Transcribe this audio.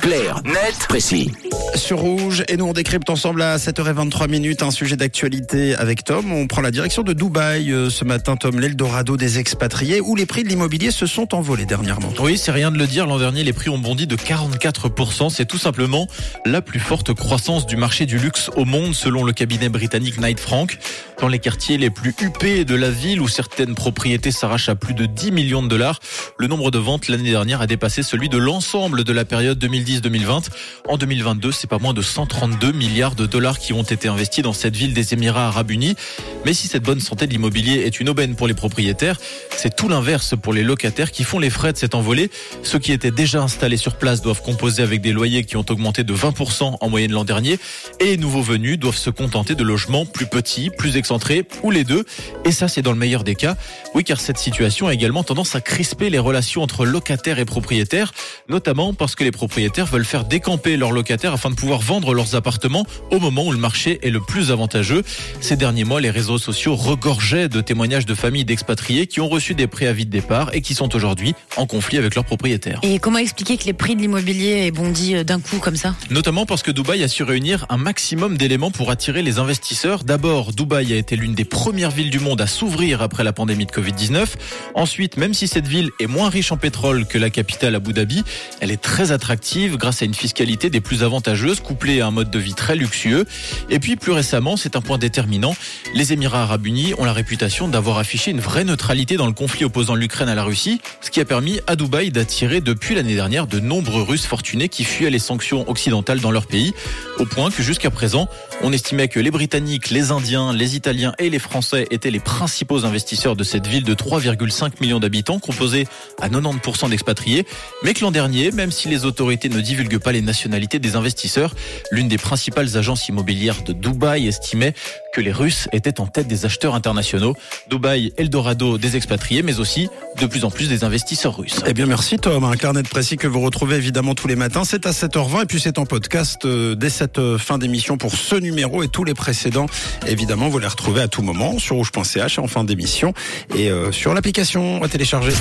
Clair, net, précis. Sur Rouge, et nous on décrypte ensemble à 7h23 minutes un sujet d'actualité avec Tom. On prend la direction de Dubaï euh, ce matin, Tom, l'Eldorado des expatriés, où les prix de l'immobilier se sont envolés dernièrement. Oui, c'est rien de le dire. L'an dernier, les prix ont bondi de 44%. C'est tout simplement la plus forte croissance du marché du luxe au monde, selon le cabinet britannique Knight Frank. Dans les quartiers les plus huppés de la ville, où certaines propriétés s'arrachent à plus de 10 millions de dollars, le nombre de ventes l'année dernière a dépassé celui de l'ensemble de la période 2010-2020. En 2022, c'est pas moins de 132 milliards de dollars qui ont été investis dans cette ville des Émirats Arabes Unis. Mais si cette bonne santé de l'immobilier est une aubaine pour les propriétaires, c'est tout l'inverse pour les locataires qui font les frais de cette envolée. Ceux qui étaient déjà installés sur place doivent composer avec des loyers qui ont augmenté de 20% en moyenne l'an dernier et les nouveaux venus doivent se contenter de logements plus petits, plus excentrés ou les deux. Et ça, c'est dans le meilleur des cas. Oui, car cette situation a également tendance à crisper les relations entre locataires et propriétaires, notamment parce que les propriétaires veulent faire décamper leurs locataires afin de pouvoir vendre leurs appartements au moment où le marché est le plus avantageux. Ces derniers mois, les réseaux sociaux regorgeaient de témoignages de familles d'expatriés qui ont reçu des préavis de départ et qui sont aujourd'hui en conflit avec leurs propriétaires. Et comment expliquer que les prix de l'immobilier aient bondi euh, d'un coup comme ça? Notamment parce que Dubaï a su réunir un maximum d'éléments pour attirer les investisseurs. D'abord, Dubaï a été l'une des premières villes du monde à s'ouvrir après la pandémie de Covid-19. Ensuite, même si cette ville est moins riche en pétrole que la capitale Abu Dhabi, elle est très attractive grâce à une fiscalité des plus avantageuses couplée à un mode de vie très luxueux. Et puis plus récemment, c'est un point déterminant, les Émirats arabes unis ont la réputation d'avoir affiché une vraie neutralité dans le conflit opposant l'Ukraine à la Russie, ce qui a permis à Dubaï d'attirer depuis l'année dernière de nombreux Russes fortunés qui fuyaient les sanctions occidentales dans leur pays, au point que jusqu'à présent, on estimait que les Britanniques, les Indiens, les Italiens et les Français étaient les principaux investisseurs de cette ville de 3,5 millions d'habitants, composée à 90% d'expatriés, mais que l'an dernier, même si les autorités ne divulguent pas les nationalités des investisseurs, l'une des principales agences immobilières de Dubaï estimait que les Russes étaient en tête des acheteurs internationaux. Dubaï, Eldorado des expatriés, mais aussi de plus en plus des investisseurs russes. Eh bien, merci Tom. Un carnet de précis que vous retrouvez évidemment tous les matins. C'est à 7h20 et puis c'est en podcast euh, dès cette euh, fin d'émission pour ce numéro et tous les précédents. Évidemment, vous les retrouvez à tout moment sur rouge.ch en fin d'émission et euh, sur l'application à télécharger.